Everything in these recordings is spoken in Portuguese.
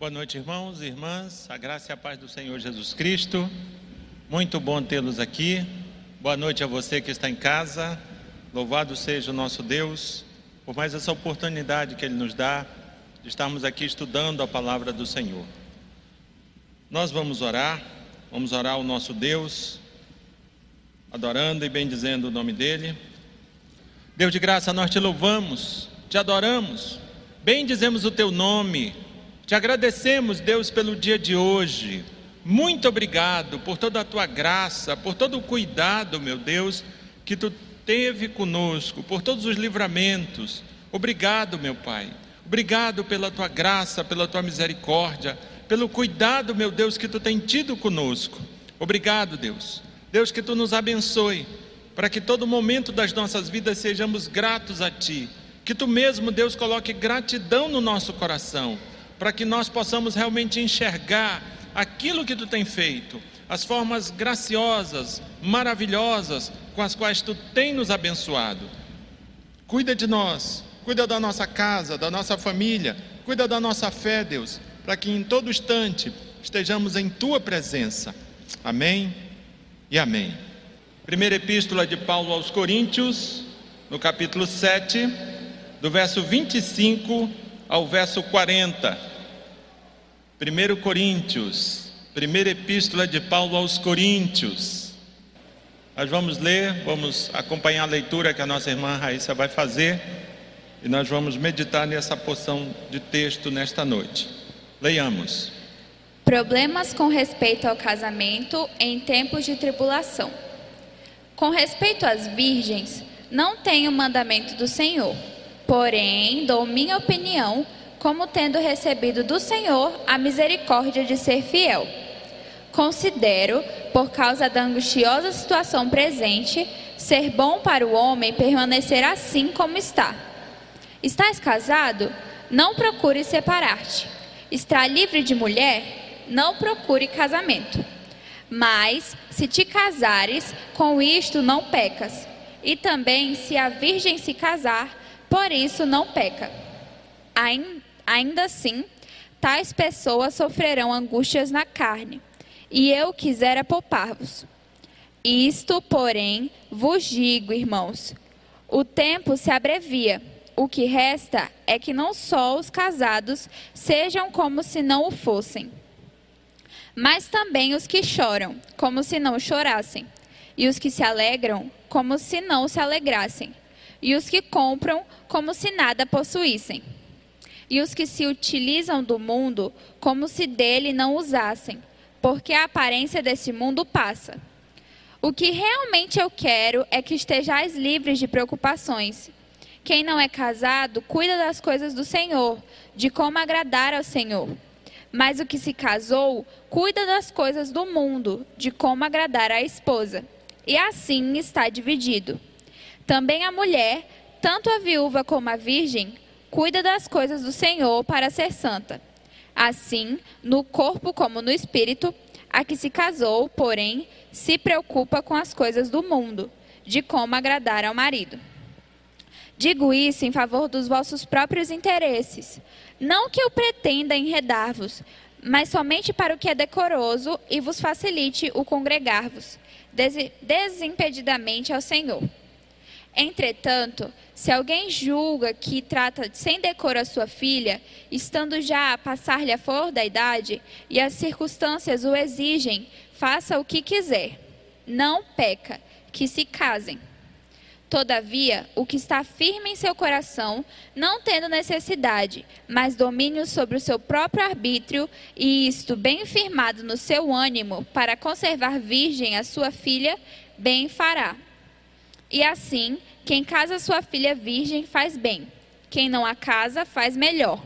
Boa noite, irmãos e irmãs. A graça e a paz do Senhor Jesus Cristo. Muito bom tê-los aqui. Boa noite a você que está em casa. Louvado seja o nosso Deus por mais essa oportunidade que Ele nos dá de estarmos aqui estudando a palavra do Senhor. Nós vamos orar, vamos orar ao nosso Deus, adorando e bendizendo o nome dEle. Deus de graça, nós te louvamos, te adoramos, bendizemos o Teu nome te agradecemos, Deus, pelo dia de hoje. Muito obrigado por toda a tua graça, por todo o cuidado, meu Deus, que tu teve conosco, por todos os livramentos. Obrigado, meu Pai. Obrigado pela tua graça, pela tua misericórdia, pelo cuidado, meu Deus, que tu tem tido conosco. Obrigado, Deus. Deus, que tu nos abençoe, para que todo momento das nossas vidas sejamos gratos a ti. Que tu mesmo, Deus, coloque gratidão no nosso coração para que nós possamos realmente enxergar aquilo que tu tem feito, as formas graciosas, maravilhosas com as quais tu tem nos abençoado. Cuida de nós, cuida da nossa casa, da nossa família, cuida da nossa fé, Deus, para que em todo instante estejamos em tua presença. Amém e amém. Primeira epístola de Paulo aos Coríntios, no capítulo 7, do verso 25 ao verso 40. 1 Coríntios, primeira epístola de Paulo aos Coríntios. Nós vamos ler, vamos acompanhar a leitura que a nossa irmã Raíssa vai fazer e nós vamos meditar nessa porção de texto nesta noite. Leiamos. Problemas com respeito ao casamento em tempos de tribulação. Com respeito às virgens, não tenho mandamento do Senhor, porém dou minha opinião como tendo recebido do Senhor a misericórdia de ser fiel. Considero, por causa da angustiosa situação presente, ser bom para o homem permanecer assim como está. Estás casado? Não procure separar-te. Está livre de mulher? Não procure casamento. Mas, se te casares, com isto não pecas. E também, se a virgem se casar, por isso não peca. Ainda assim, tais pessoas sofrerão angústias na carne, e eu quisera poupar-vos. Isto, porém, vos digo, irmãos: o tempo se abrevia. O que resta é que não só os casados sejam como se não o fossem, mas também os que choram, como se não chorassem, e os que se alegram, como se não se alegrassem, e os que compram, como se nada possuíssem e os que se utilizam do mundo como se dele não usassem, porque a aparência desse mundo passa. O que realmente eu quero é que estejais livres de preocupações. Quem não é casado, cuida das coisas do Senhor, de como agradar ao Senhor. Mas o que se casou, cuida das coisas do mundo, de como agradar à esposa. E assim está dividido. Também a mulher, tanto a viúva como a virgem, cuida das coisas do Senhor para ser santa. Assim, no corpo como no espírito, a que se casou, porém, se preocupa com as coisas do mundo, de como agradar ao marido. Digo isso em favor dos vossos próprios interesses. Não que eu pretenda enredar-vos, mas somente para o que é decoroso e vos facilite o congregar-vos desimpedidamente ao Senhor. Entretanto, se alguém julga que trata sem decoro a sua filha, estando já a passar-lhe a flor da idade, e as circunstâncias o exigem, faça o que quiser. Não peca, que se casem. Todavia, o que está firme em seu coração, não tendo necessidade, mas domínio sobre o seu próprio arbítrio, e isto bem firmado no seu ânimo, para conservar virgem a sua filha, bem fará. E assim, quem casa sua filha virgem faz bem, quem não a casa faz melhor.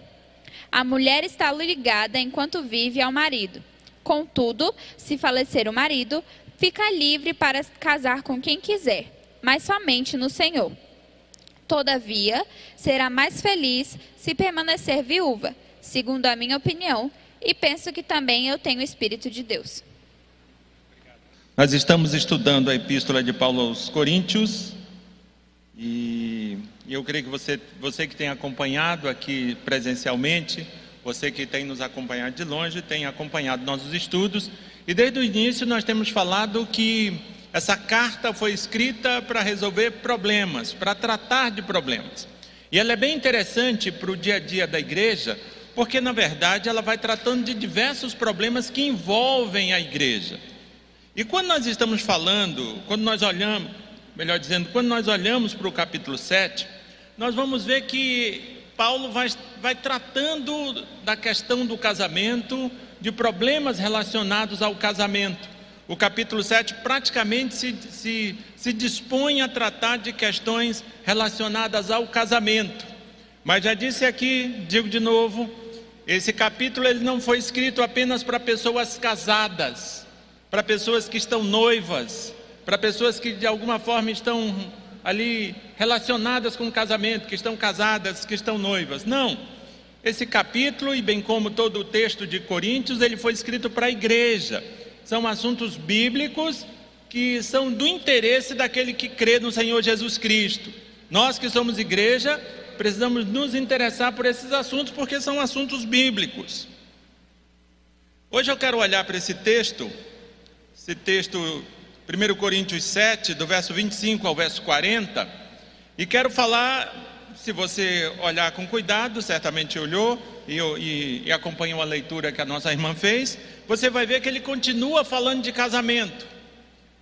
A mulher está ligada enquanto vive ao marido. Contudo, se falecer o marido, fica livre para casar com quem quiser, mas somente no Senhor. Todavia, será mais feliz se permanecer viúva, segundo a minha opinião, e penso que também eu tenho o Espírito de Deus. Nós estamos estudando a epístola de Paulo aos Coríntios e eu creio que você, você que tem acompanhado aqui presencialmente Você que tem nos acompanhado de longe, tem acompanhado nossos estudos. E desde o início nós temos falado que essa carta foi escrita para resolver problemas, para tratar de problemas. E ela é bem interessante para o dia a dia da igreja, porque na verdade ela vai tratando de diversos problemas que envolvem a igreja. E quando nós estamos falando, quando nós olhamos, melhor dizendo, quando nós olhamos para o capítulo 7, nós vamos ver que Paulo vai, vai tratando da questão do casamento, de problemas relacionados ao casamento. O capítulo 7 praticamente se, se, se dispõe a tratar de questões relacionadas ao casamento. Mas já disse aqui, digo de novo, esse capítulo ele não foi escrito apenas para pessoas casadas, para pessoas que estão noivas, para pessoas que de alguma forma estão ali relacionadas com o casamento, que estão casadas, que estão noivas. Não. Esse capítulo, e bem como todo o texto de Coríntios, ele foi escrito para a igreja. São assuntos bíblicos que são do interesse daquele que crê no Senhor Jesus Cristo. Nós que somos igreja, precisamos nos interessar por esses assuntos porque são assuntos bíblicos. Hoje eu quero olhar para esse texto, esse texto 1 Coríntios 7, do verso 25 ao verso 40, e quero falar, se você olhar com cuidado, certamente olhou e, e, e acompanhou a leitura que a nossa irmã fez, você vai ver que ele continua falando de casamento.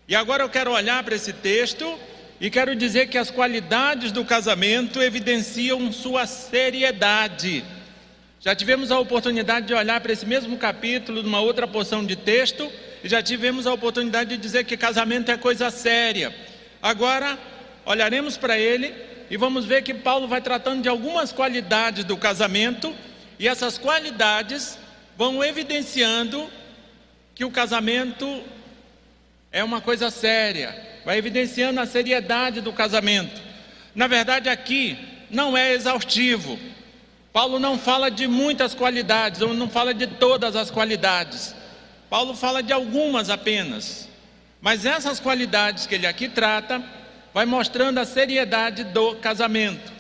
E agora eu quero olhar para esse texto e quero dizer que as qualidades do casamento evidenciam sua seriedade. Já tivemos a oportunidade de olhar para esse mesmo capítulo, numa outra porção de texto, já tivemos a oportunidade de dizer que casamento é coisa séria. Agora, olharemos para ele e vamos ver que Paulo vai tratando de algumas qualidades do casamento, e essas qualidades vão evidenciando que o casamento é uma coisa séria, vai evidenciando a seriedade do casamento. Na verdade, aqui não é exaustivo. Paulo não fala de muitas qualidades, ou não fala de todas as qualidades. Paulo fala de algumas apenas. Mas essas qualidades que ele aqui trata, vai mostrando a seriedade do casamento.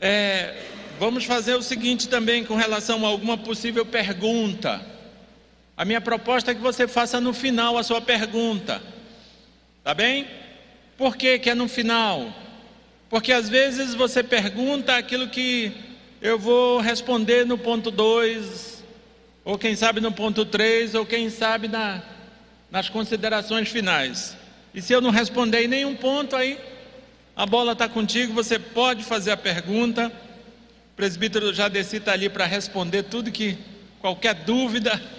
É, vamos fazer o seguinte também com relação a alguma possível pergunta. A minha proposta é que você faça no final a sua pergunta. Tá bem? Por que, que é no final? Porque às vezes você pergunta aquilo que eu vou responder no ponto 2, ou quem sabe no ponto 3, ou quem sabe na, nas considerações finais. E se eu não responder em nenhum ponto, aí a bola está contigo, você pode fazer a pergunta. O presbítero já desci está ali para responder tudo que, qualquer dúvida.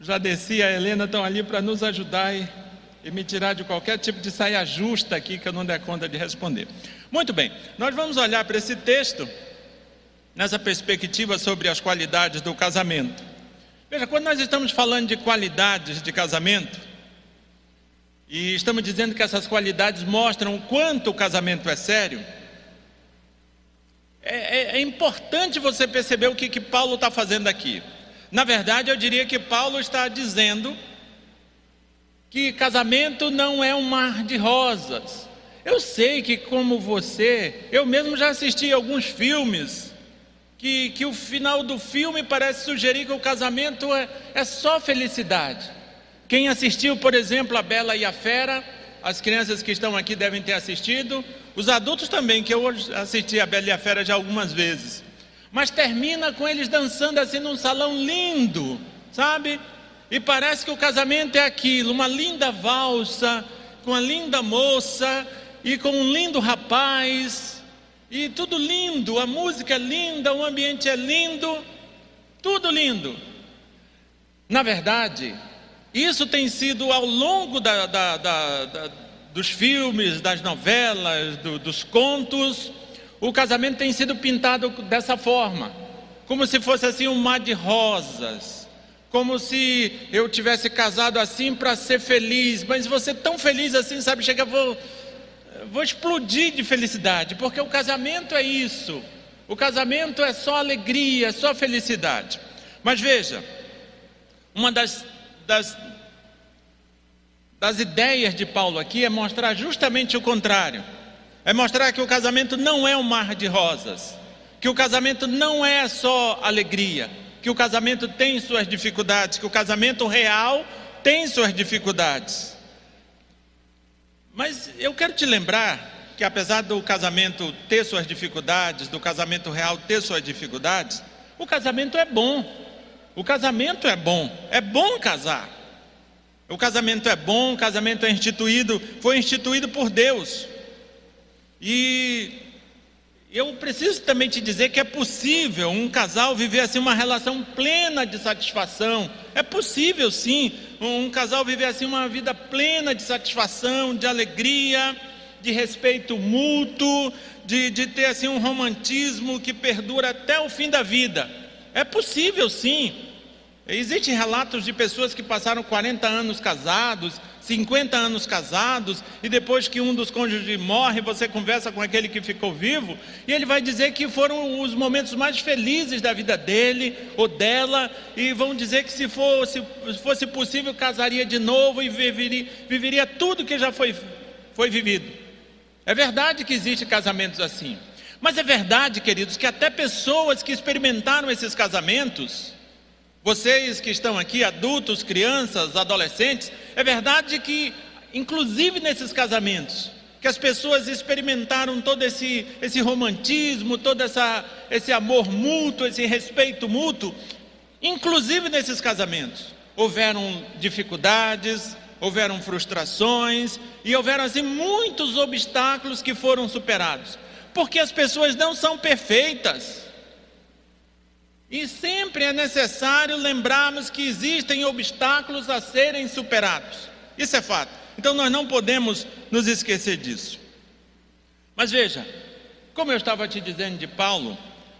Já desci a Helena estão ali para nos ajudar e, e me tirar de qualquer tipo de saia justa aqui que eu não der conta de responder. Muito bem, nós vamos olhar para esse texto nessa perspectiva sobre as qualidades do casamento. Veja, quando nós estamos falando de qualidades de casamento, e estamos dizendo que essas qualidades mostram o quanto o casamento é sério, é, é, é importante você perceber o que, que Paulo está fazendo aqui. Na verdade, eu diria que Paulo está dizendo que casamento não é um mar de rosas. Eu sei que, como você, eu mesmo já assisti alguns filmes que, que o final do filme parece sugerir que o casamento é, é só felicidade. Quem assistiu, por exemplo, A Bela e a Fera, as crianças que estão aqui devem ter assistido, os adultos também, que eu assisti A Bela e a Fera já algumas vezes mas termina com eles dançando assim num salão lindo, sabe? E parece que o casamento é aquilo, uma linda valsa, com uma linda moça e com um lindo rapaz, e tudo lindo, a música é linda, o ambiente é lindo, tudo lindo. Na verdade, isso tem sido ao longo da, da, da, dos filmes, das novelas, do, dos contos, o casamento tem sido pintado dessa forma, como se fosse assim um mar de rosas, como se eu tivesse casado assim para ser feliz, mas você tão feliz assim, sabe, chega vou vou explodir de felicidade, porque o casamento é isso. O casamento é só alegria, é só felicidade. Mas veja, uma das, das, das ideias de Paulo aqui é mostrar justamente o contrário é mostrar que o casamento não é um mar de rosas, que o casamento não é só alegria, que o casamento tem suas dificuldades, que o casamento real tem suas dificuldades. Mas eu quero te lembrar que apesar do casamento ter suas dificuldades, do casamento real ter suas dificuldades, o casamento é bom. O casamento é bom. É bom casar. O casamento é bom, o casamento é instituído, foi instituído por Deus. E eu preciso também te dizer que é possível um casal viver assim uma relação plena de satisfação. É possível sim, um casal viver assim uma vida plena de satisfação, de alegria, de respeito mútuo, de, de ter assim um romantismo que perdura até o fim da vida. É possível sim. Existem relatos de pessoas que passaram 40 anos casados, 50 anos casados, e depois que um dos cônjuges morre, você conversa com aquele que ficou vivo, e ele vai dizer que foram os momentos mais felizes da vida dele ou dela, e vão dizer que se fosse, fosse possível, casaria de novo e viveria, viveria tudo que já foi, foi vivido. É verdade que existem casamentos assim. Mas é verdade, queridos, que até pessoas que experimentaram esses casamentos, vocês que estão aqui, adultos, crianças, adolescentes, é verdade que, inclusive nesses casamentos, que as pessoas experimentaram todo esse, esse romantismo, todo essa, esse amor mútuo, esse respeito mútuo, inclusive nesses casamentos, houveram dificuldades, houveram frustrações e houveram assim muitos obstáculos que foram superados, porque as pessoas não são perfeitas. E sempre é necessário lembrarmos que existem obstáculos a serem superados. Isso é fato. Então nós não podemos nos esquecer disso. Mas veja, como eu estava te dizendo de Paulo,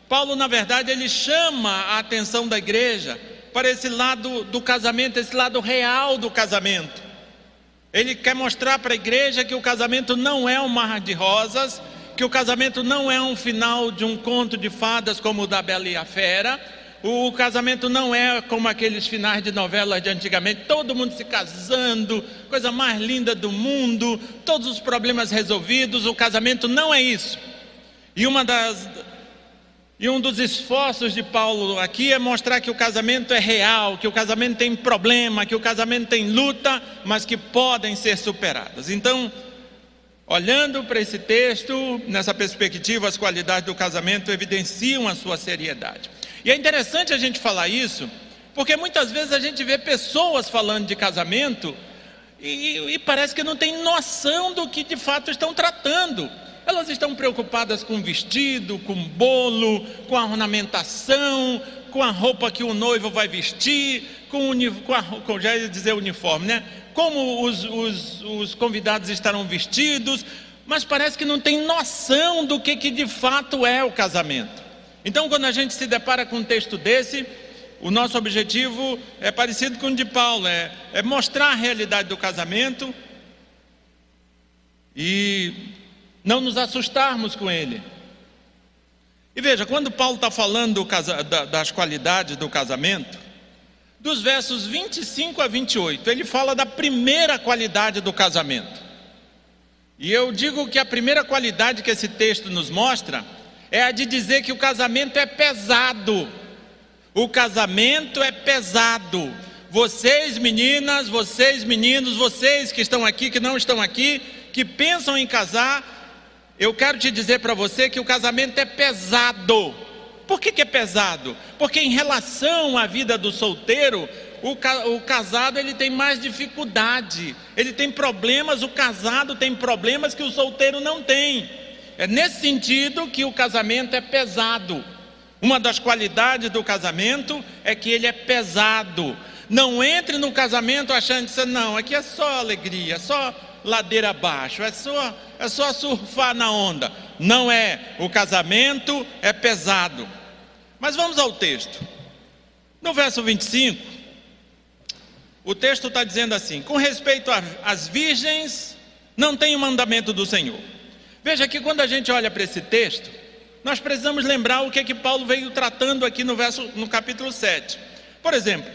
Paulo na verdade ele chama a atenção da igreja para esse lado do casamento, esse lado real do casamento. Ele quer mostrar para a igreja que o casamento não é um mar de rosas, que o casamento não é um final de um conto de fadas como o da Bela e a Fera. O casamento não é como aqueles finais de novelas de antigamente, todo mundo se casando, coisa mais linda do mundo, todos os problemas resolvidos. O casamento não é isso. E uma das, e um dos esforços de Paulo aqui é mostrar que o casamento é real, que o casamento tem problema, que o casamento tem luta, mas que podem ser superadas. Então, olhando para esse texto, nessa perspectiva, as qualidades do casamento evidenciam a sua seriedade. E é interessante a gente falar isso, porque muitas vezes a gente vê pessoas falando de casamento e, e parece que não tem noção do que de fato estão tratando. Elas estão preocupadas com vestido, com bolo, com a ornamentação, com a roupa que o noivo vai vestir, com, com, já ia dizer uniforme, né? Como os, os, os convidados estarão vestidos, mas parece que não tem noção do que, que de fato é o casamento. Então, quando a gente se depara com um texto desse, o nosso objetivo é parecido com o de Paulo, é, é mostrar a realidade do casamento e não nos assustarmos com ele. E veja, quando Paulo está falando das qualidades do casamento, dos versos 25 a 28, ele fala da primeira qualidade do casamento. E eu digo que a primeira qualidade que esse texto nos mostra é a de dizer que o casamento é pesado. O casamento é pesado. Vocês meninas, vocês meninos, vocês que estão aqui, que não estão aqui, que pensam em casar, eu quero te dizer para você que o casamento é pesado. Por que, que, é pesado? Porque em relação à vida do solteiro, o, casado ele tem mais dificuldade, ele tem problemas, o casado tem problemas que o solteiro não tem. É nesse sentido que o casamento é pesado. Uma das qualidades do casamento é que ele é pesado. Não entre no casamento achando que não, aqui é só alegria, é só ladeira abaixo, é só, é só surfar na onda. Não é, o casamento é pesado. Mas vamos ao texto. No verso 25, o texto está dizendo assim: com respeito às virgens, não tem o mandamento do Senhor. Veja que quando a gente olha para esse texto, nós precisamos lembrar o que é que Paulo veio tratando aqui no verso no capítulo 7. Por exemplo,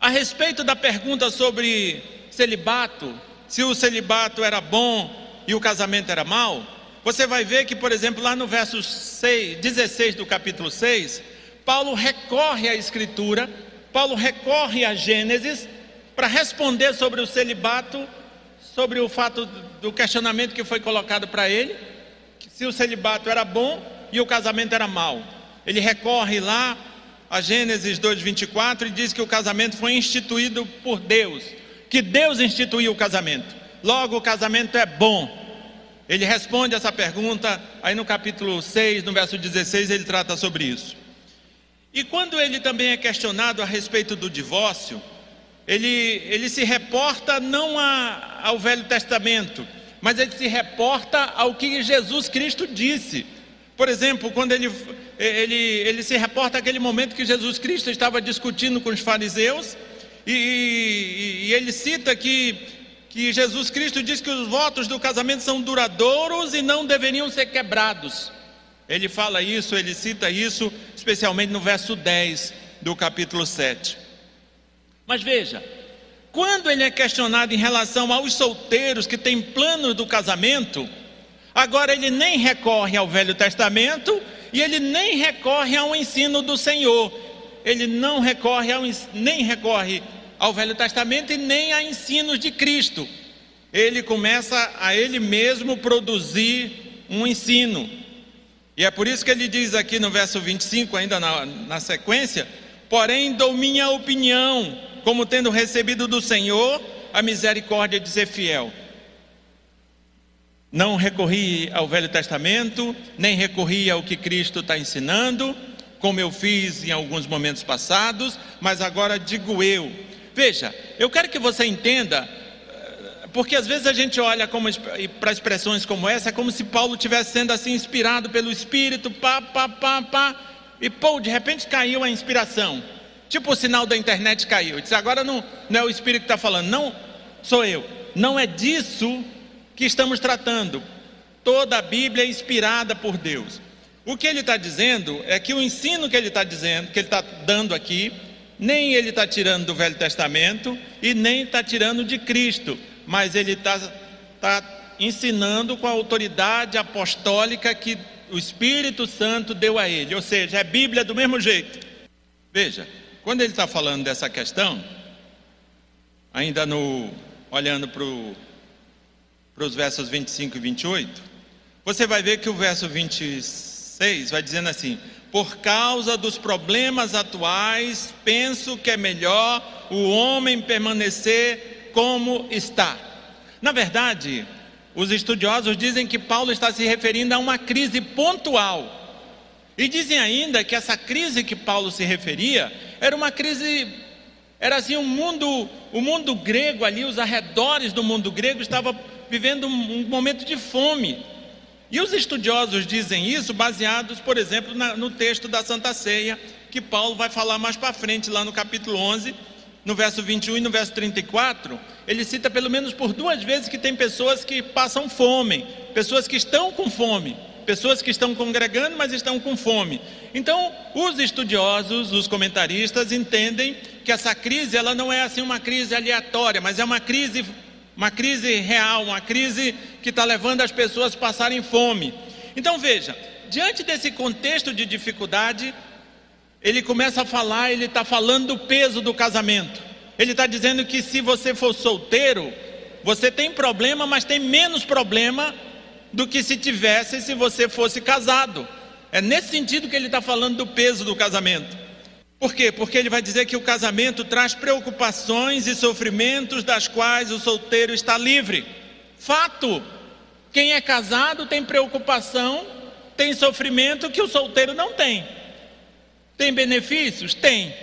a respeito da pergunta sobre celibato, se o celibato era bom e o casamento era mau, você vai ver que, por exemplo, lá no verso 6, 16 do capítulo 6, Paulo recorre à Escritura, Paulo recorre a Gênesis para responder sobre o celibato, sobre o fato do questionamento que foi colocado para ele, se o celibato era bom e o casamento era mau. Ele recorre lá a Gênesis 2:24 e diz que o casamento foi instituído por Deus, que Deus instituiu o casamento. Logo o casamento é bom. Ele responde essa pergunta aí no capítulo 6, no verso 16, ele trata sobre isso. E quando ele também é questionado a respeito do divórcio, ele, ele se reporta não a, ao Velho Testamento, mas ele se reporta ao que Jesus Cristo disse. Por exemplo, quando ele, ele, ele se reporta àquele momento que Jesus Cristo estava discutindo com os fariseus, e, e, e ele cita que, que Jesus Cristo diz que os votos do casamento são duradouros e não deveriam ser quebrados. Ele fala isso, ele cita isso, especialmente no verso 10 do capítulo 7. Mas veja, quando ele é questionado em relação aos solteiros que têm plano do casamento, Agora ele nem recorre ao Velho Testamento e ele nem recorre ao ensino do Senhor. Ele não recorre ao, nem recorre ao Velho Testamento e nem a ensinos de Cristo. Ele começa a ele mesmo produzir um ensino. E é por isso que ele diz aqui no verso 25, ainda na, na sequência: Porém, dou minha opinião, como tendo recebido do Senhor a misericórdia de ser fiel. Não recorri ao Velho Testamento, nem recorri ao que Cristo está ensinando, como eu fiz em alguns momentos passados, mas agora digo eu. Veja, eu quero que você entenda, porque às vezes a gente olha para expressões como essa, é como se Paulo estivesse sendo assim inspirado pelo Espírito, pá, pá, pá, pá, e pô, de repente caiu a inspiração. Tipo o sinal da internet caiu. Disse, agora não, não é o Espírito que está falando, não sou eu. Não é disso que estamos tratando. Toda a Bíblia é inspirada por Deus. O que ele está dizendo é que o ensino que ele está dizendo, que ele está dando aqui, nem ele está tirando do Velho Testamento e nem está tirando de Cristo, mas ele está tá ensinando com a autoridade apostólica que o Espírito Santo deu a ele, ou seja, é Bíblia do mesmo jeito. Veja, quando ele está falando dessa questão, ainda no olhando para os versos 25 e 28, você vai ver que o verso 26 vai dizendo assim: Por causa dos problemas atuais, penso que é melhor o homem permanecer como está. Na verdade, os estudiosos dizem que Paulo está se referindo a uma crise pontual. E dizem ainda que essa crise que Paulo se referia era uma crise era assim, o mundo, o mundo grego ali, os arredores do mundo grego estava vivendo um momento de fome. E os estudiosos dizem isso baseados, por exemplo, na, no texto da Santa Ceia, que Paulo vai falar mais para frente, lá no capítulo 11, no verso 21 e no verso 34. Ele cita pelo menos por duas vezes que tem pessoas que passam fome, pessoas que estão com fome, pessoas que estão congregando, mas estão com fome. Então, os estudiosos, os comentaristas entendem que essa crise ela não é assim uma crise aleatória, mas é uma crise uma crise real, uma crise que está levando as pessoas a passarem fome. Então veja, diante desse contexto de dificuldade, ele começa a falar, ele está falando do peso do casamento. Ele está dizendo que se você for solteiro, você tem problema, mas tem menos problema do que se tivesse se você fosse casado. É nesse sentido que ele está falando do peso do casamento. Por quê? Porque ele vai dizer que o casamento traz preocupações e sofrimentos das quais o solteiro está livre. Fato. Quem é casado tem preocupação, tem sofrimento que o solteiro não tem. Tem benefícios? Tem.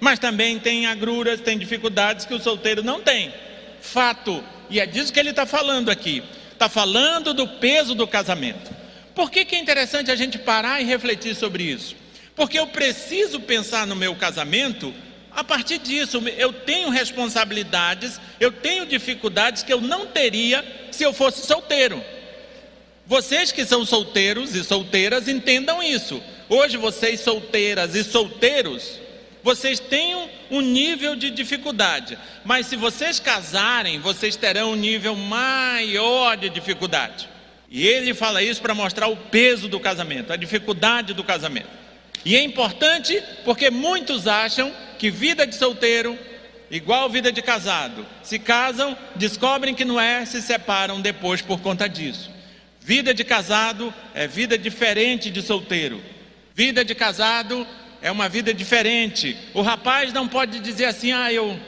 Mas também tem agruras, tem dificuldades que o solteiro não tem. Fato. E é disso que ele está falando aqui. Está falando do peso do casamento. Por que, que é interessante a gente parar e refletir sobre isso? Porque eu preciso pensar no meu casamento a partir disso. Eu tenho responsabilidades, eu tenho dificuldades que eu não teria se eu fosse solteiro. Vocês que são solteiros e solteiras entendam isso. Hoje, vocês solteiras e solteiros, vocês têm um nível de dificuldade, mas se vocês casarem, vocês terão um nível maior de dificuldade. E ele fala isso para mostrar o peso do casamento, a dificuldade do casamento. E é importante porque muitos acham que vida de solteiro igual vida de casado. Se casam, descobrem que não é, se separam depois por conta disso. Vida de casado é vida diferente de solteiro. Vida de casado é uma vida diferente. O rapaz não pode dizer assim: "Ah, eu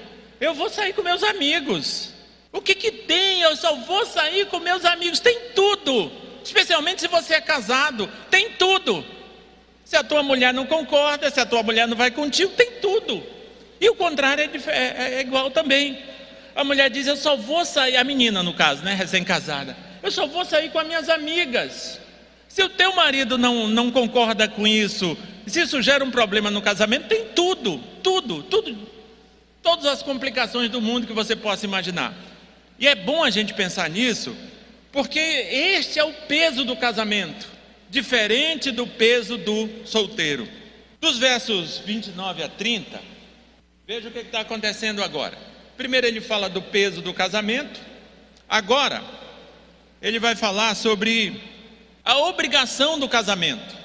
eu vou sair com meus amigos". O que que tem? Eu só vou sair com meus amigos. Tem tudo. Especialmente se você é casado, tem tudo. Se a tua mulher não concorda, se a tua mulher não vai contigo, tem tudo. E o contrário é, é, é igual também. A mulher diz: Eu só vou sair, a menina no caso, né, recém-casada, eu só vou sair com as minhas amigas. Se o teu marido não, não concorda com isso, se isso gera um problema no casamento, tem tudo, tudo, tudo, todas as complicações do mundo que você possa imaginar. E é bom a gente pensar nisso, porque este é o peso do casamento, diferente do peso do solteiro. Dos versos 29 a 30, Veja o que está acontecendo agora. Primeiro, ele fala do peso do casamento. Agora, ele vai falar sobre a obrigação do casamento.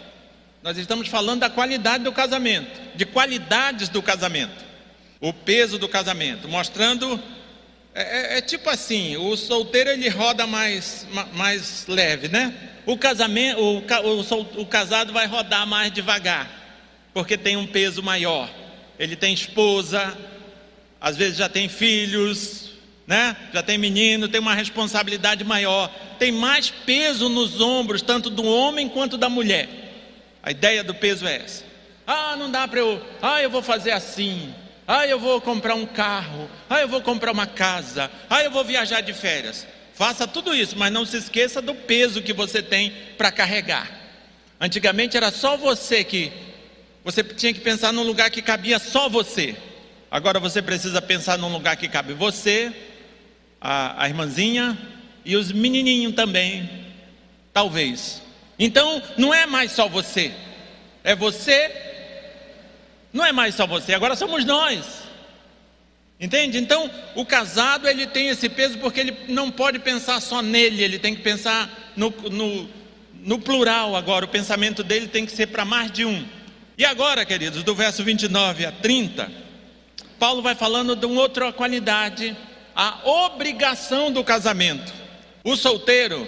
Nós estamos falando da qualidade do casamento, de qualidades do casamento, o peso do casamento, mostrando. É, é, é tipo assim: o solteiro ele roda mais, mais leve, né? O casamento, o, o, o casado vai rodar mais devagar, porque tem um peso maior ele tem esposa, às vezes já tem filhos, né? Já tem menino, tem uma responsabilidade maior, tem mais peso nos ombros, tanto do homem quanto da mulher. A ideia do peso é essa. Ah, não dá para eu, ah, eu vou fazer assim. Ah, eu vou comprar um carro. Ah, eu vou comprar uma casa. Ah, eu vou viajar de férias. Faça tudo isso, mas não se esqueça do peso que você tem para carregar. Antigamente era só você que você tinha que pensar num lugar que cabia só você. Agora você precisa pensar num lugar que cabe você, a, a irmãzinha e os menininhos também, talvez. Então, não é mais só você, é você, não é mais só você, agora somos nós. Entende? Então, o casado ele tem esse peso porque ele não pode pensar só nele, ele tem que pensar no, no, no plural agora. O pensamento dele tem que ser para mais de um. E agora, queridos, do verso 29 a 30, Paulo vai falando de uma outra qualidade, a obrigação do casamento. O solteiro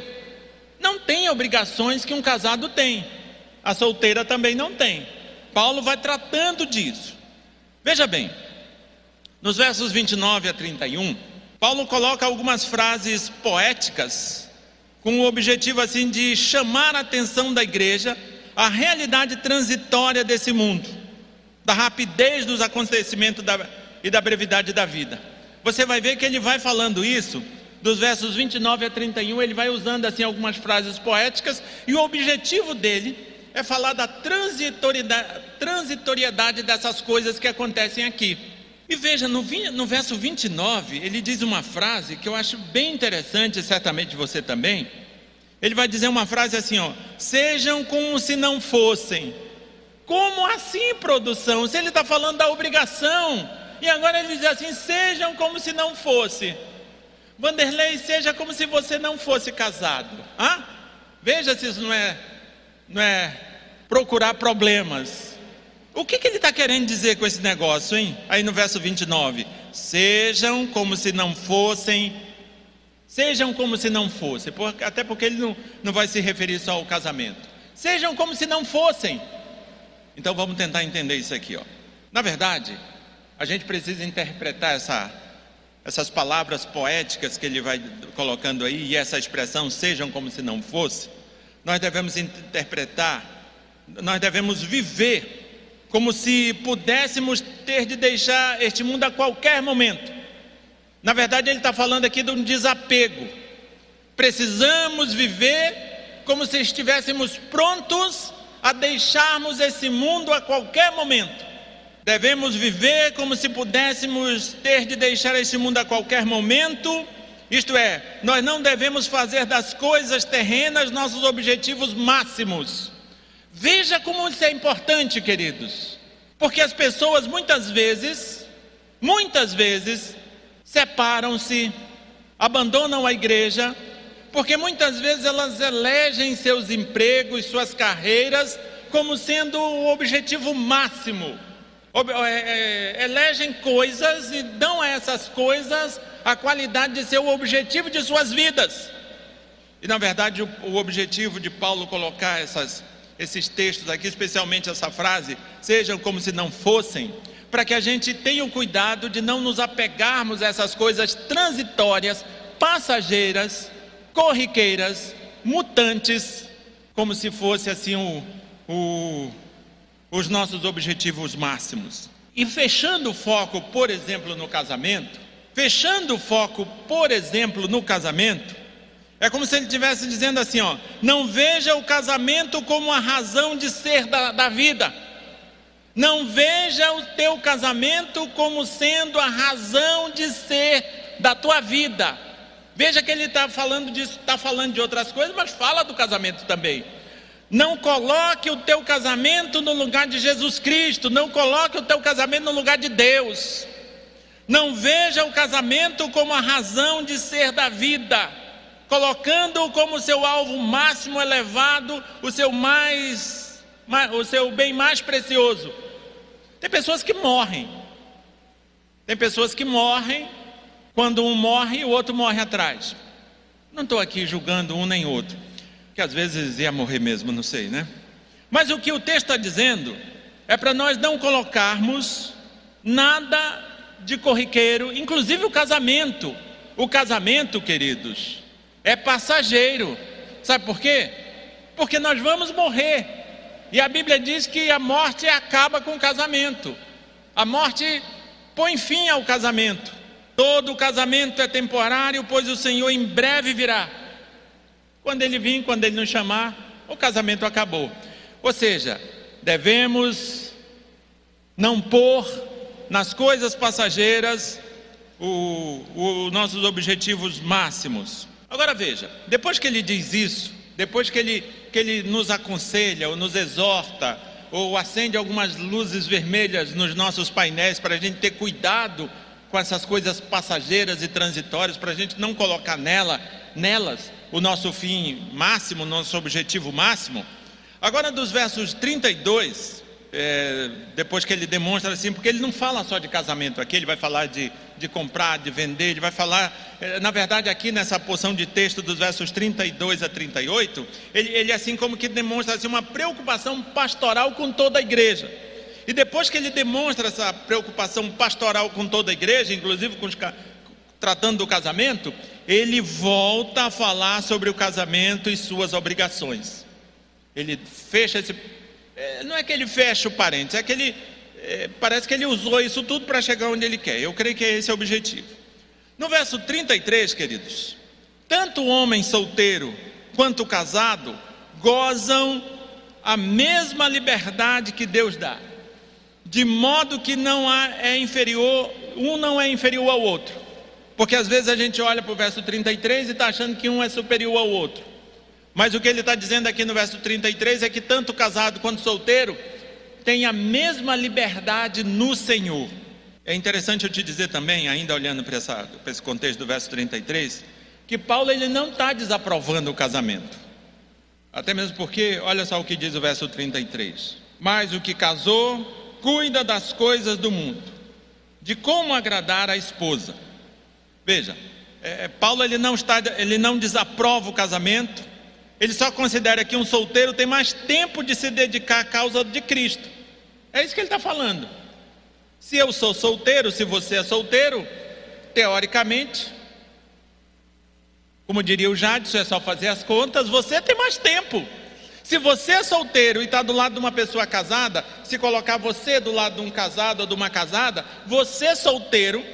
não tem obrigações que um casado tem, a solteira também não tem. Paulo vai tratando disso. Veja bem, nos versos 29 a 31, Paulo coloca algumas frases poéticas com o objetivo assim de chamar a atenção da igreja a realidade transitória desse mundo, da rapidez dos acontecimentos da, e da brevidade da vida. Você vai ver que ele vai falando isso, dos versos 29 a 31, ele vai usando assim algumas frases poéticas, e o objetivo dele é falar da transitoriedade, transitoriedade dessas coisas que acontecem aqui. E veja, no, no verso 29, ele diz uma frase que eu acho bem interessante, certamente você também ele vai dizer uma frase assim, ó: sejam como se não fossem. Como assim, produção? Se ele está falando da obrigação, e agora ele diz assim: sejam como se não fosse. Vanderlei, seja como se você não fosse casado. Ah? Veja se isso não é, não é procurar problemas. O que, que ele está querendo dizer com esse negócio, hein? Aí no verso 29. Sejam como se não fossem Sejam como se não fossem, até porque ele não, não vai se referir só ao casamento. Sejam como se não fossem. Então vamos tentar entender isso aqui. Ó. Na verdade, a gente precisa interpretar essa, essas palavras poéticas que ele vai colocando aí, e essa expressão, sejam como se não fosse. Nós devemos interpretar, nós devemos viver como se pudéssemos ter de deixar este mundo a qualquer momento na verdade, ele está falando aqui de um desapego. Precisamos viver como se estivéssemos prontos a deixarmos esse mundo a qualquer momento. Devemos viver como se pudéssemos ter de deixar esse mundo a qualquer momento. Isto é, nós não devemos fazer das coisas terrenas nossos objetivos máximos. Veja como isso é importante, queridos. Porque as pessoas muitas vezes, muitas vezes, separam-se, abandonam a igreja, Porque muitas vezes elas elegem seus empregos, suas carreiras, como sendo o objetivo máximo. É, é, elegem coisas e dão a essas coisas a qualidade de ser o objetivo de suas vidas. E na verdade, o, o objetivo de Paulo colocar essas, esses textos aqui, especialmente essa frase, sejam como se não fossem, para que a gente tenha o cuidado de não nos apegarmos a essas coisas transitórias, passageiras, corriqueiras, mutantes, como se fosse assim o, o, os nossos objetivos máximos. E fechando o foco, por exemplo, no casamento, fechando o foco, por exemplo, no casamento, é como se ele estivesse dizendo assim: ó, não veja o casamento como a razão de ser da, da vida. Não veja o teu casamento como sendo a razão de ser da tua vida. Veja que ele está falando disso, está falando de outras coisas, mas fala do casamento também. Não coloque o teu casamento no lugar de Jesus Cristo, não coloque o teu casamento no lugar de Deus. Não veja o casamento como a razão de ser da vida colocando-o como seu alvo máximo elevado, o seu mais, o seu bem mais precioso. Tem pessoas que morrem. Tem pessoas que morrem quando um morre e o outro morre atrás. Não estou aqui julgando um nem outro, que às vezes ia morrer mesmo, não sei, né? Mas o que o texto está dizendo é para nós não colocarmos nada de corriqueiro, inclusive o casamento. O casamento, queridos, é passageiro. Sabe por quê? Porque nós vamos morrer. E a Bíblia diz que a morte acaba com o casamento. A morte põe fim ao casamento. Todo casamento é temporário, pois o Senhor em breve virá. Quando ele vir, quando ele nos chamar, o casamento acabou. Ou seja, devemos não pôr nas coisas passageiras os nossos objetivos máximos. Agora veja, depois que ele diz isso, depois que ele, que ele nos aconselha ou nos exorta, ou acende algumas luzes vermelhas nos nossos painéis para a gente ter cuidado com essas coisas passageiras e transitórias, para a gente não colocar nela, nelas o nosso fim máximo, nosso objetivo máximo. Agora, dos versos 32 é, depois que ele demonstra assim, porque ele não fala só de casamento aqui, ele vai falar de, de comprar, de vender, ele vai falar, é, na verdade, aqui nessa porção de texto dos versos 32 a 38, ele, ele assim como que demonstra assim, uma preocupação pastoral com toda a igreja. E depois que ele demonstra essa preocupação pastoral com toda a igreja, inclusive com os, tratando do casamento, ele volta a falar sobre o casamento e suas obrigações. Ele fecha esse é, não é que ele fecha o parênteses, é que ele é, parece que ele usou isso tudo para chegar onde ele quer. Eu creio que esse é o objetivo. No verso 33, queridos, tanto o homem solteiro quanto o casado gozam a mesma liberdade que Deus dá, de modo que não há, é inferior, um não é inferior ao outro. Porque às vezes a gente olha para o verso 33 e está achando que um é superior ao outro. Mas o que ele está dizendo aqui no verso 33 é que tanto casado quanto solteiro tem a mesma liberdade no Senhor. É interessante eu te dizer também, ainda olhando para, essa, para esse contexto do verso 33, que Paulo ele não está desaprovando o casamento. Até mesmo porque, olha só o que diz o verso 33. Mas o que casou, cuida das coisas do mundo, de como agradar a esposa. Veja, é, Paulo ele não, está, ele não desaprova o casamento, ele só considera que um solteiro tem mais tempo de se dedicar à causa de Cristo. É isso que ele está falando. Se eu sou solteiro, se você é solteiro, teoricamente, como diria o Jadson, é só fazer as contas, você tem mais tempo. Se você é solteiro e está do lado de uma pessoa casada, se colocar você do lado de um casado ou de uma casada, você solteiro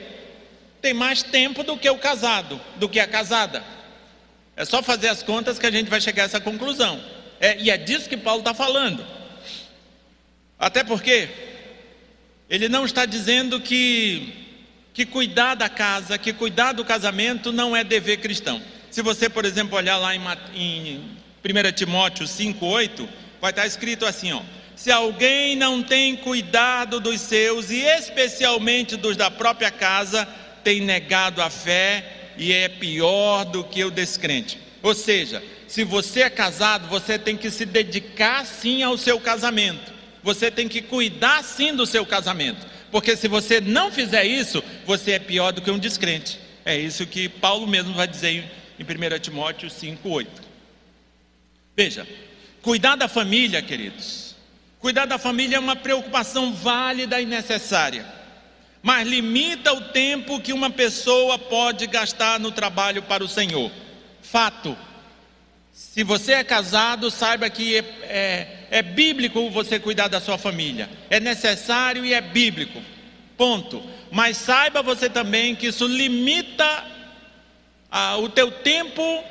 tem mais tempo do que o casado, do que a casada. É só fazer as contas que a gente vai chegar a essa conclusão. É, e é disso que Paulo está falando. Até porque ele não está dizendo que, que cuidar da casa, que cuidar do casamento não é dever cristão. Se você, por exemplo, olhar lá em, em 1 Timóteo 5,8, vai estar escrito assim: ó, se alguém não tem cuidado dos seus, e especialmente dos da própria casa, tem negado a fé e é pior do que o descrente. Ou seja, se você é casado, você tem que se dedicar sim ao seu casamento. Você tem que cuidar sim do seu casamento. Porque se você não fizer isso, você é pior do que um descrente. É isso que Paulo mesmo vai dizer em 1 Timóteo 5,8. Veja, cuidar da família, queridos. Cuidar da família é uma preocupação válida e necessária. Mas limita o tempo que uma pessoa pode gastar no trabalho para o Senhor. Fato. Se você é casado, saiba que é, é, é, bíblico você cuidar da sua família. É necessário e é bíblico. Ponto. Mas saiba você também que isso limita ah, o teu tempo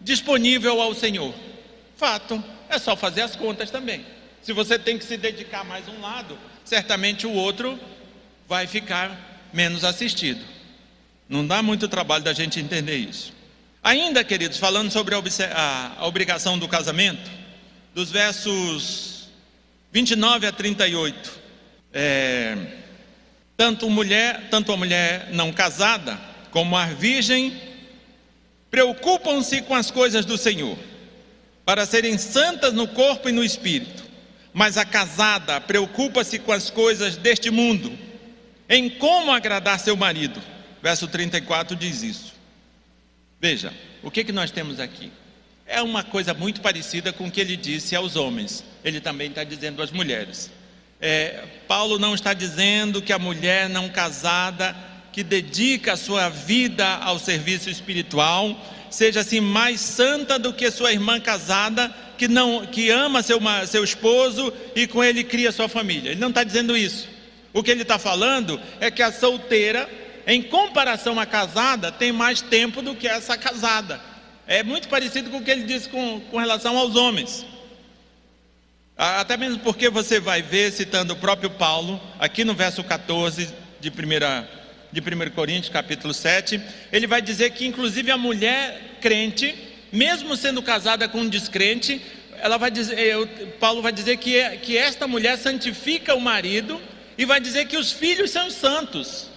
disponível ao Senhor. Fato. É só fazer as contas também. Se você tem que se dedicar mais um lado, certamente o outro vai ficar menos assistido. Não dá muito trabalho da gente entender isso. Ainda, queridos, falando sobre a, a obrigação do casamento, dos versos 29 a 38, é, tanto, mulher, tanto a mulher não casada como a virgem preocupam-se com as coisas do Senhor, para serem santas no corpo e no espírito, mas a casada preocupa-se com as coisas deste mundo, em como agradar seu marido. Verso 34 diz isso. Veja, o que, que nós temos aqui? É uma coisa muito parecida com o que ele disse aos homens, ele também está dizendo às mulheres. É, Paulo não está dizendo que a mulher não casada, que dedica a sua vida ao serviço espiritual, seja assim mais santa do que sua irmã casada, que não que ama seu, seu esposo e com ele cria sua família. Ele não está dizendo isso. O que ele está falando é que a solteira em comparação à casada, tem mais tempo do que essa casada. É muito parecido com o que ele disse com, com relação aos homens. Até mesmo porque você vai ver, citando o próprio Paulo, aqui no verso 14 de 1, de 1 Coríntios, capítulo 7, ele vai dizer que, inclusive, a mulher crente, mesmo sendo casada com um descrente, ela vai dizer, Paulo vai dizer que, que esta mulher santifica o marido e vai dizer que os filhos são santos.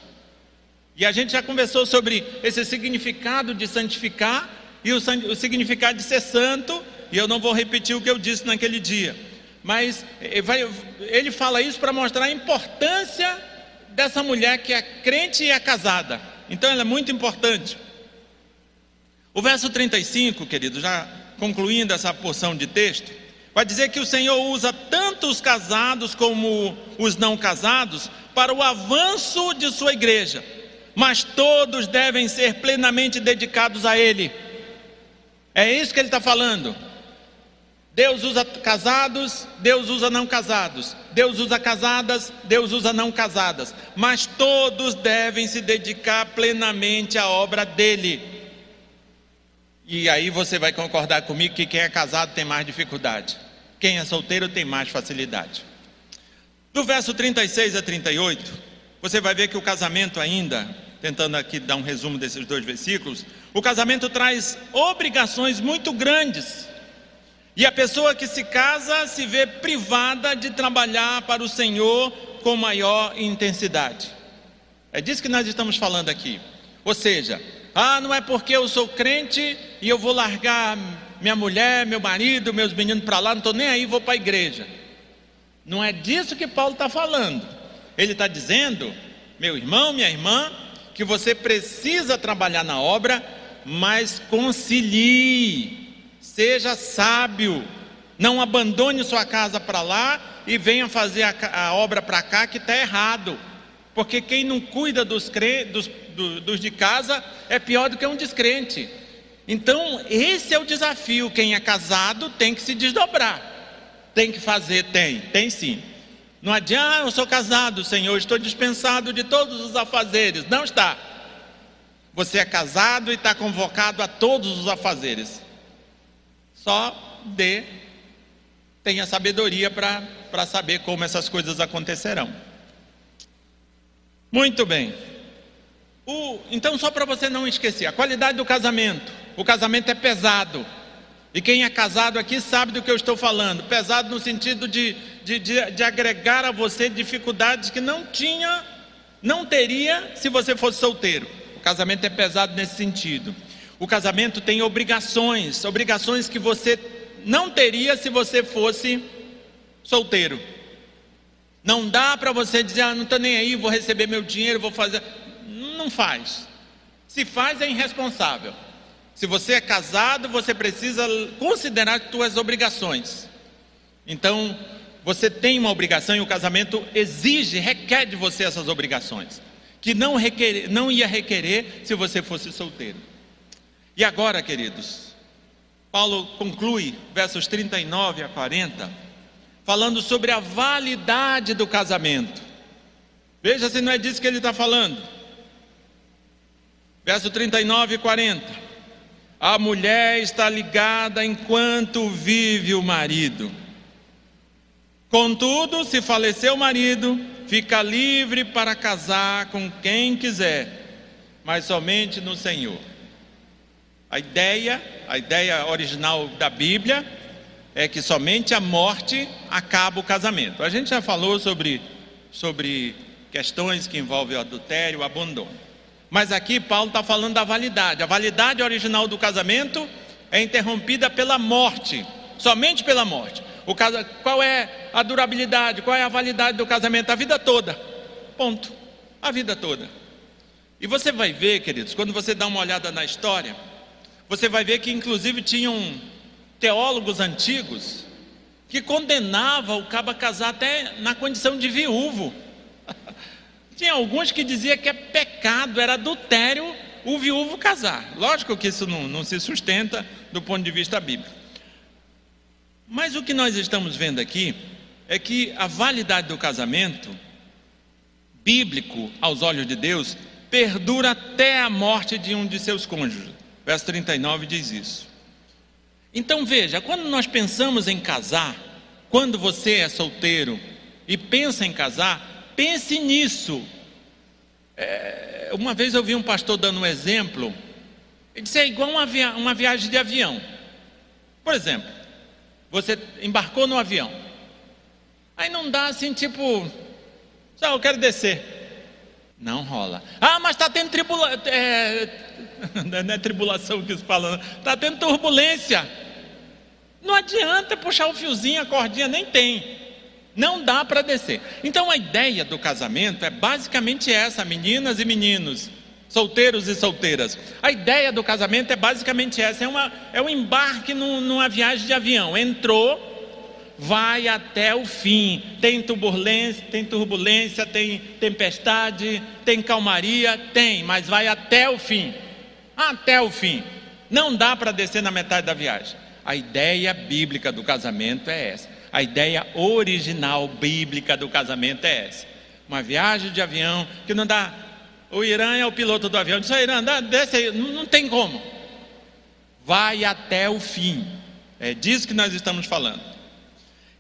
E a gente já conversou sobre esse significado de santificar e o, o significado de ser santo, e eu não vou repetir o que eu disse naquele dia. Mas eh, ele fala isso para mostrar a importância dessa mulher que é crente e é casada. Então ela é muito importante. O verso 35, querido, já concluindo essa porção de texto, vai dizer que o Senhor usa tanto os casados como os não casados para o avanço de sua igreja mas todos devem ser plenamente dedicados a Ele. É isso que ele está falando. Deus usa casados, Deus usa não casados. Deus usa casadas, Deus usa não casadas. Mas todos devem se dedicar plenamente à obra dele. E aí você vai concordar comigo que quem é casado tem mais dificuldade. Quem é solteiro tem mais facilidade. Do verso 36 a 38, você vai ver que o casamento ainda tentando aqui dar um resumo desses dois versículos, o casamento traz obrigações muito grandes. E a pessoa que se casa se vê privada de trabalhar para o Senhor com maior intensidade. É disso que nós estamos falando aqui. Ou seja, ah, não é porque eu sou crente e eu vou largar minha mulher, meu marido, meus meninos para lá, não estou nem aí, vou para a igreja. Não é disso que Paulo está falando. Ele está dizendo, meu irmão, minha irmã, que você precisa trabalhar na obra, mas concilie, seja sábio, não abandone sua casa para lá e venha fazer a, a obra para cá que está errado, porque quem não cuida dos, cre, dos, do, dos de casa é pior do que um descrente. Então, esse é o desafio. Quem é casado tem que se desdobrar. Tem que fazer, tem, tem sim. Não adianta, eu sou casado, Senhor, estou dispensado de todos os afazeres. Não está. Você é casado e está convocado a todos os afazeres. Só dê, tenha sabedoria para saber como essas coisas acontecerão. Muito bem. O, então, só para você não esquecer, a qualidade do casamento. O casamento é pesado. E quem é casado aqui sabe do que eu estou falando. Pesado no sentido de, de, de, de agregar a você dificuldades que não tinha, não teria se você fosse solteiro. O casamento é pesado nesse sentido. O casamento tem obrigações, obrigações que você não teria se você fosse solteiro. Não dá para você dizer, ah, não estou nem aí, vou receber meu dinheiro, vou fazer. Não faz. Se faz, é irresponsável. Se você é casado, você precisa considerar suas obrigações. Então, você tem uma obrigação e o casamento exige, requer de você essas obrigações, que não, requer, não ia requerer se você fosse solteiro. E agora, queridos, Paulo conclui, versos 39 a 40, falando sobre a validade do casamento. Veja se não é disso que ele está falando. Verso 39 e 40. A mulher está ligada enquanto vive o marido. Contudo, se falecer o marido, fica livre para casar com quem quiser, mas somente no Senhor. A ideia, a ideia original da Bíblia é que somente a morte acaba o casamento. A gente já falou sobre, sobre questões que envolvem o adultério, o abandono. Mas aqui Paulo está falando da validade. A validade original do casamento é interrompida pela morte, somente pela morte. O qual é a durabilidade, qual é a validade do casamento? A vida toda. Ponto. A vida toda. E você vai ver, queridos, quando você dá uma olhada na história, você vai ver que inclusive tinham teólogos antigos que condenavam o cabo a casar até na condição de viúvo. Tinha alguns que diziam que é pecado, era adultério o viúvo casar. Lógico que isso não, não se sustenta do ponto de vista bíblico. Mas o que nós estamos vendo aqui é que a validade do casamento, bíblico aos olhos de Deus, perdura até a morte de um de seus cônjuges. Verso 39 diz isso. Então veja, quando nós pensamos em casar, quando você é solteiro e pensa em casar, pense nisso. É, uma vez eu vi um pastor dando um exemplo, ele disse: é igual uma, via uma viagem de avião. Por exemplo, você embarcou no avião, aí não dá assim, tipo, só eu quero descer. Não rola. Ah, mas está tendo tribulação. É... Não é tribulação que se fala, está tendo turbulência. Não adianta puxar o fiozinho, a cordinha nem tem. Não dá para descer. Então a ideia do casamento é basicamente essa, meninas e meninos, solteiros e solteiras. A ideia do casamento é basicamente essa: é, uma, é um embarque num, numa viagem de avião. Entrou, vai até o fim. Tem turbulência, tem turbulência, tem tempestade, tem calmaria, tem, mas vai até o fim. Até o fim. Não dá para descer na metade da viagem. A ideia bíblica do casamento é essa. A ideia original bíblica do casamento é essa. Uma viagem de avião que não dá. O Irã é o piloto do avião. Diz, Irã, dá, desce aí. Não, não tem como. Vai até o fim. É disso que nós estamos falando.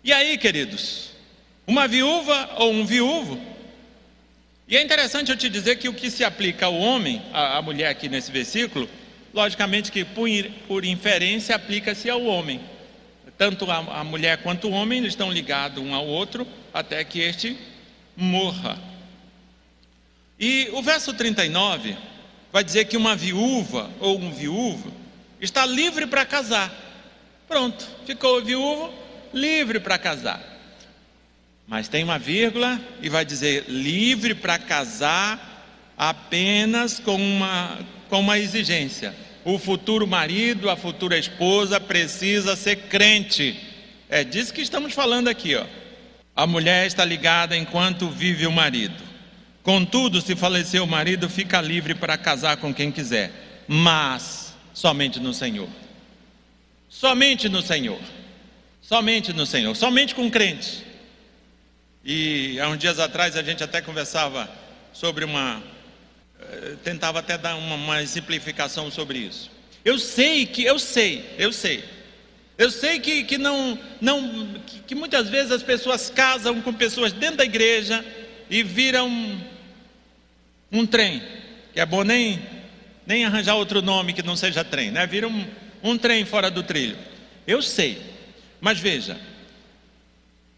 E aí, queridos, uma viúva ou um viúvo, e é interessante eu te dizer que o que se aplica ao homem, à mulher aqui nesse versículo, logicamente que por, por inferência aplica-se ao homem. Tanto a, a mulher quanto o homem eles estão ligados um ao outro até que este morra. E o verso 39 vai dizer que uma viúva ou um viúvo está livre para casar. Pronto, ficou viúvo, livre para casar. Mas tem uma vírgula e vai dizer livre para casar apenas com uma, com uma exigência. O futuro marido, a futura esposa precisa ser crente. É disso que estamos falando aqui, ó. A mulher está ligada enquanto vive o marido. Contudo, se falecer o marido, fica livre para casar com quem quiser, mas somente no Senhor. Somente no Senhor. Somente no Senhor, somente com crentes. E há uns dias atrás a gente até conversava sobre uma. Eh, tentava até dar uma, uma simplificação sobre isso. Eu sei que, eu sei, eu sei. Eu sei que, que não, não que, que muitas vezes as pessoas casam com pessoas dentro da igreja e viram um, trem, que é bom nem, nem arranjar outro nome que não seja trem, né? Vira um, um trem fora do trilho. Eu sei. Mas veja,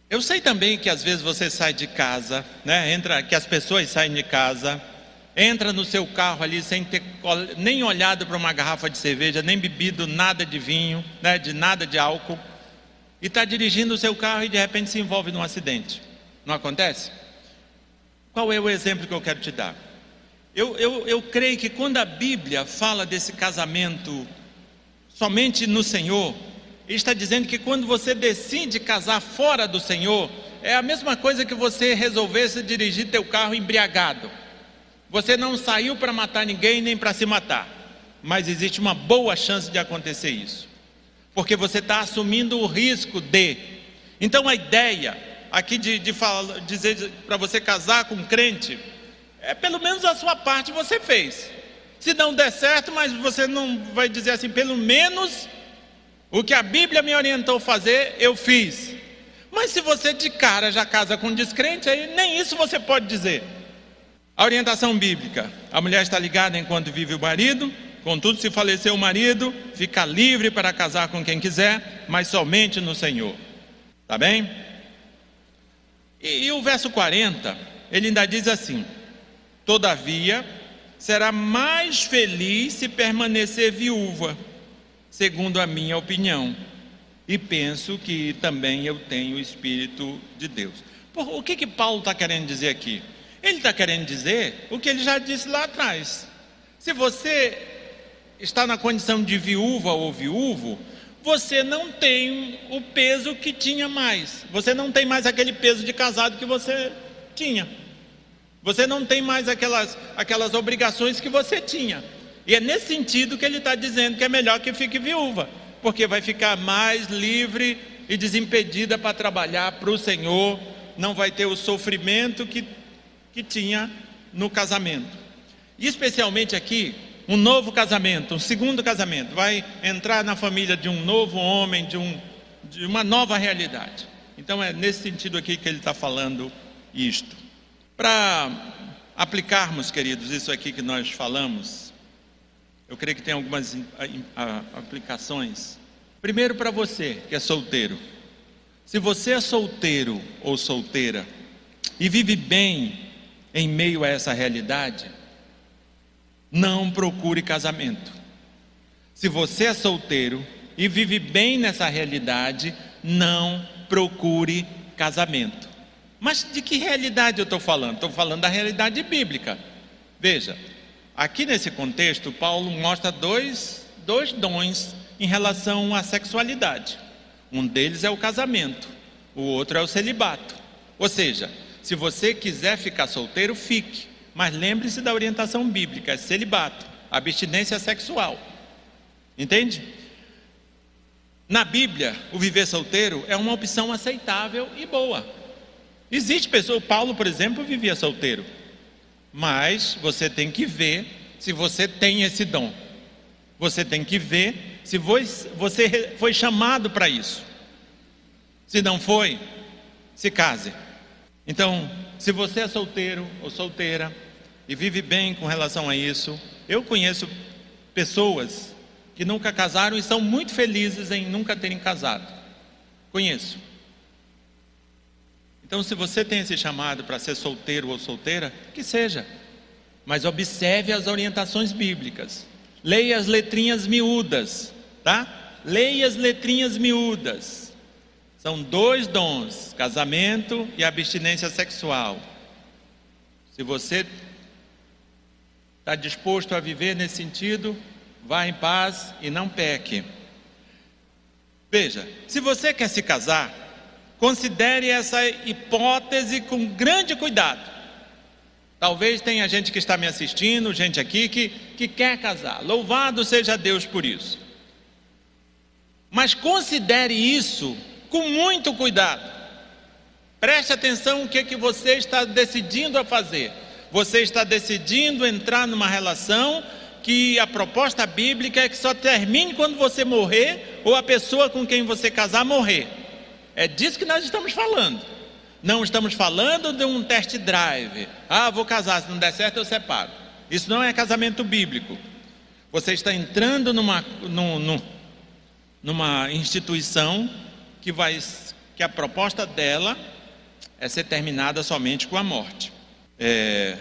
eu sei também que às vezes você sai de casa, né? Entra, que as pessoas saem de casa entra no seu carro ali sem ter nem olhado para uma garrafa de cerveja, nem bebido nada de vinho, né, de nada de álcool, e está dirigindo o seu carro e de repente se envolve num acidente. Não acontece? Qual é o exemplo que eu quero te dar? Eu, eu, eu creio que quando a Bíblia fala desse casamento somente no Senhor, ele está dizendo que quando você decide casar fora do Senhor, é a mesma coisa que você resolvesse dirigir teu carro embriagado. Você não saiu para matar ninguém nem para se matar, mas existe uma boa chance de acontecer isso, porque você está assumindo o risco de. Então a ideia aqui de, de falar, dizer para você casar com um crente é pelo menos a sua parte você fez. Se não der certo, mas você não vai dizer assim, pelo menos o que a Bíblia me orientou a fazer, eu fiz. Mas se você de cara já casa com um descrente, aí nem isso você pode dizer. A orientação bíblica: a mulher está ligada enquanto vive o marido, contudo, se falecer o marido, fica livre para casar com quem quiser, mas somente no Senhor. Tá bem? E, e o verso 40, ele ainda diz assim: Todavia, será mais feliz se permanecer viúva, segundo a minha opinião. E penso que também eu tenho o Espírito de Deus. Por, o que, que Paulo está querendo dizer aqui? Ele está querendo dizer o que ele já disse lá atrás. Se você está na condição de viúva ou viúvo, você não tem o peso que tinha mais. Você não tem mais aquele peso de casado que você tinha. Você não tem mais aquelas, aquelas obrigações que você tinha. E é nesse sentido que ele está dizendo que é melhor que fique viúva, porque vai ficar mais livre e desimpedida para trabalhar para o Senhor, não vai ter o sofrimento que que tinha no casamento. E especialmente aqui, um novo casamento, um segundo casamento, vai entrar na família de um novo homem, de, um, de uma nova realidade. Então é nesse sentido aqui que ele está falando isto. Para aplicarmos, queridos, isso aqui que nós falamos, eu creio que tem algumas aplicações. Primeiro, para você que é solteiro. Se você é solteiro ou solteira e vive bem em meio a essa realidade, não procure casamento. Se você é solteiro e vive bem nessa realidade, não procure casamento. Mas de que realidade eu estou falando? Estou falando da realidade bíblica. Veja, aqui nesse contexto, Paulo mostra dois, dois dons em relação à sexualidade. Um deles é o casamento, o outro é o celibato. Ou seja, se você quiser ficar solteiro, fique. Mas lembre-se da orientação bíblica: é celibato, abstinência sexual. Entende? Na Bíblia, o viver solteiro é uma opção aceitável e boa. Existe pessoa, Paulo, por exemplo, vivia solteiro. Mas você tem que ver se você tem esse dom. Você tem que ver se você foi chamado para isso. Se não foi, se case. Então, se você é solteiro ou solteira e vive bem com relação a isso, eu conheço pessoas que nunca casaram e são muito felizes em nunca terem casado. Conheço. Então, se você tem esse chamado para ser solteiro ou solteira, que seja. Mas observe as orientações bíblicas. Leia as letrinhas miúdas, tá? Leia as letrinhas miúdas. São dois dons: casamento e abstinência sexual. Se você está disposto a viver nesse sentido, vá em paz e não peque. Veja, se você quer se casar, considere essa hipótese com grande cuidado. Talvez tenha gente que está me assistindo, gente aqui que, que quer casar. Louvado seja Deus por isso. Mas considere isso com muito cuidado. Preste atenção o que, é que você está decidindo a fazer. Você está decidindo entrar numa relação que a proposta bíblica é que só termine quando você morrer ou a pessoa com quem você casar morrer. É disso que nós estamos falando. Não estamos falando de um test drive. Ah, vou casar, se não der certo eu separo. Isso não é casamento bíblico. Você está entrando numa, num, numa instituição que, vai, que a proposta dela é ser terminada somente com a morte. É,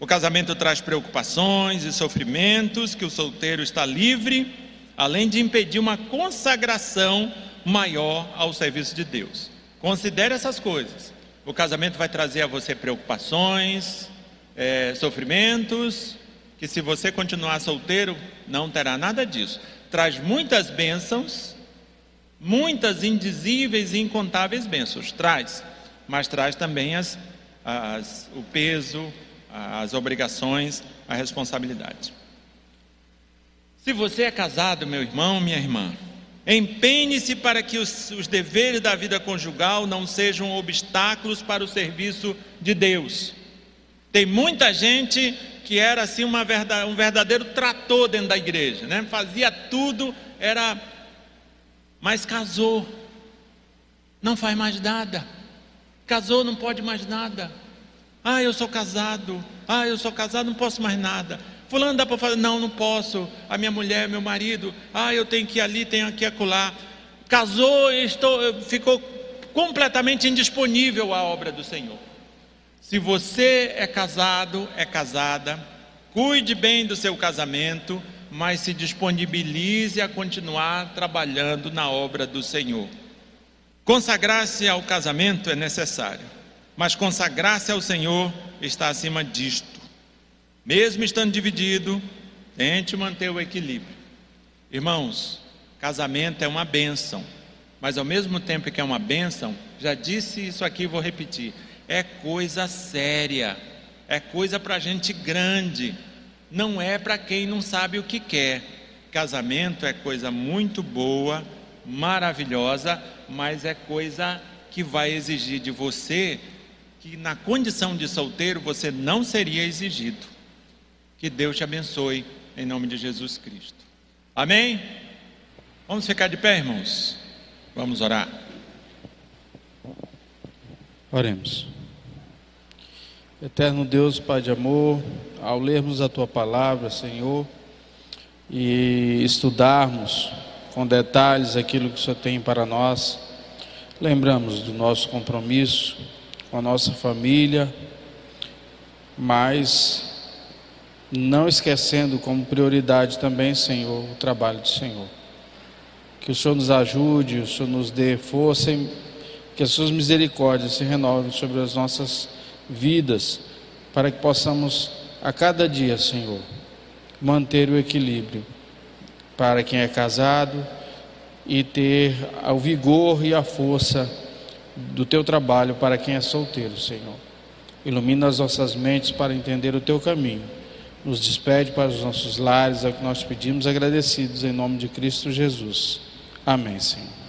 O casamento traz preocupações e sofrimentos que o solteiro está livre, além de impedir uma consagração maior ao serviço de Deus. Considere essas coisas. O casamento vai trazer a você preocupações, é, sofrimentos, que se você continuar solteiro, não terá nada disso. Traz muitas bênçãos, muitas indizíveis e incontáveis bênçãos. Traz, mas traz também as, as, o peso, as obrigações, a responsabilidade. Se você é casado, meu irmão, minha irmã, empenhe-se para que os, os deveres da vida conjugal não sejam obstáculos para o serviço de Deus. Tem muita gente que era assim verdade, um verdadeiro trator dentro da igreja, né? Fazia tudo, era mas casou. Não faz mais nada. Casou, não pode mais nada. Ah, eu sou casado. Ah, eu sou casado, não posso mais nada. Fulano dá para fazer? Não, não posso. A minha mulher, meu marido. Ah, eu tenho que ir ali, tenho que acolá. Casou, estou, ficou completamente indisponível à obra do Senhor. Se você é casado, é casada, cuide bem do seu casamento, mas se disponibilize a continuar trabalhando na obra do Senhor. Consagrar-se ao casamento é necessário, mas consagrar-se ao Senhor está acima disto. Mesmo estando dividido, tente manter o equilíbrio. Irmãos, casamento é uma bênção, mas ao mesmo tempo que é uma bênção, já disse isso aqui, vou repetir é coisa séria, é coisa para gente grande, não é para quem não sabe o que quer. Casamento é coisa muito boa, maravilhosa, mas é coisa que vai exigir de você que na condição de solteiro você não seria exigido. Que Deus te abençoe em nome de Jesus Cristo. Amém? Vamos ficar de pé, irmãos. Vamos orar. Oremos. Eterno Deus, Pai de amor, ao lermos a tua palavra, Senhor, e estudarmos com detalhes aquilo que o Senhor tem para nós, lembramos do nosso compromisso com a nossa família, mas não esquecendo como prioridade também, Senhor, o trabalho do Senhor. Que o Senhor nos ajude, o Senhor nos dê força e que as suas misericórdias se renovem sobre as nossas vidas, para que possamos a cada dia, Senhor, manter o equilíbrio para quem é casado e ter o vigor e a força do teu trabalho para quem é solteiro, Senhor. Ilumina as nossas mentes para entender o teu caminho. Nos despede para os nossos lares, é o que nós pedimos, agradecidos em nome de Cristo Jesus. Amém, Senhor.